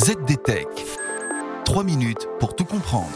ZDTech. 3 minutes pour tout comprendre.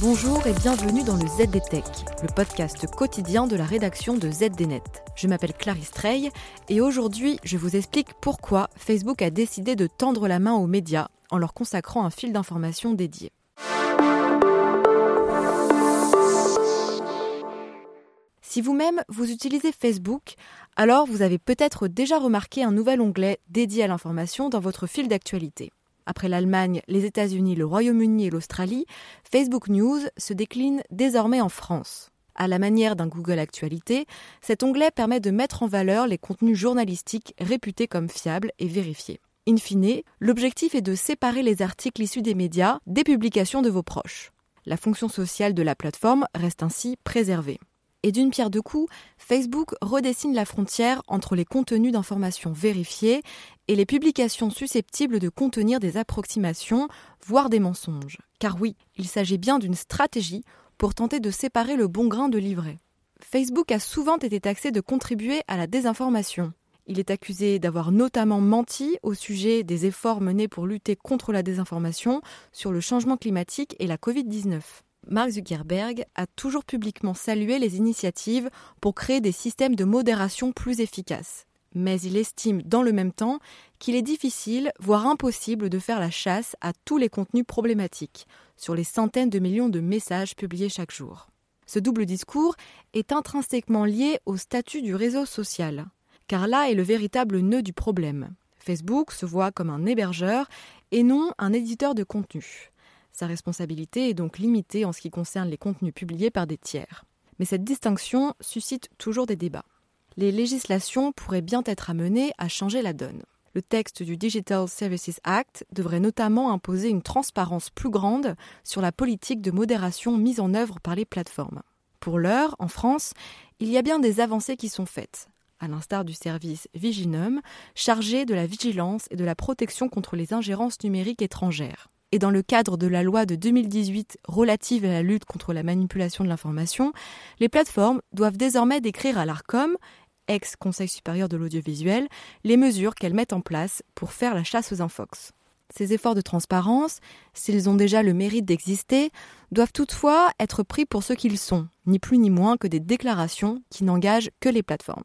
Bonjour et bienvenue dans le ZDTech, le podcast quotidien de la rédaction de ZDNet. Je m'appelle Clarisse Trey et aujourd'hui je vous explique pourquoi Facebook a décidé de tendre la main aux médias en leur consacrant un fil d'information dédié. Si vous-même vous utilisez Facebook, alors vous avez peut-être déjà remarqué un nouvel onglet dédié à l'information dans votre fil d'actualité. Après l'Allemagne, les États-Unis, le Royaume-Uni et l'Australie, Facebook News se décline désormais en France. À la manière d'un Google Actualité, cet onglet permet de mettre en valeur les contenus journalistiques réputés comme fiables et vérifiés. In fine, l'objectif est de séparer les articles issus des médias des publications de vos proches. La fonction sociale de la plateforme reste ainsi préservée. Et d'une pierre deux coups, Facebook redessine la frontière entre les contenus d'information vérifiés et les publications susceptibles de contenir des approximations, voire des mensonges. Car oui, il s'agit bien d'une stratégie pour tenter de séparer le bon grain de l'ivraie. Facebook a souvent été taxé de contribuer à la désinformation. Il est accusé d'avoir notamment menti au sujet des efforts menés pour lutter contre la désinformation sur le changement climatique et la Covid-19. Mark Zuckerberg a toujours publiquement salué les initiatives pour créer des systèmes de modération plus efficaces. Mais il estime dans le même temps qu'il est difficile, voire impossible, de faire la chasse à tous les contenus problématiques, sur les centaines de millions de messages publiés chaque jour. Ce double discours est intrinsèquement lié au statut du réseau social, car là est le véritable nœud du problème. Facebook se voit comme un hébergeur et non un éditeur de contenu. Sa responsabilité est donc limitée en ce qui concerne les contenus publiés par des tiers. Mais cette distinction suscite toujours des débats. Les législations pourraient bien être amenées à changer la donne. Le texte du Digital Services Act devrait notamment imposer une transparence plus grande sur la politique de modération mise en œuvre par les plateformes. Pour l'heure, en France, il y a bien des avancées qui sont faites, à l'instar du service Viginum, chargé de la vigilance et de la protection contre les ingérences numériques étrangères et dans le cadre de la loi de 2018 relative à la lutte contre la manipulation de l'information, les plateformes doivent désormais décrire à l'ARCOM, ex-Conseil supérieur de l'audiovisuel, les mesures qu'elles mettent en place pour faire la chasse aux infox. Ces efforts de transparence, s'ils ont déjà le mérite d'exister, doivent toutefois être pris pour ce qu'ils sont, ni plus ni moins que des déclarations qui n'engagent que les plateformes.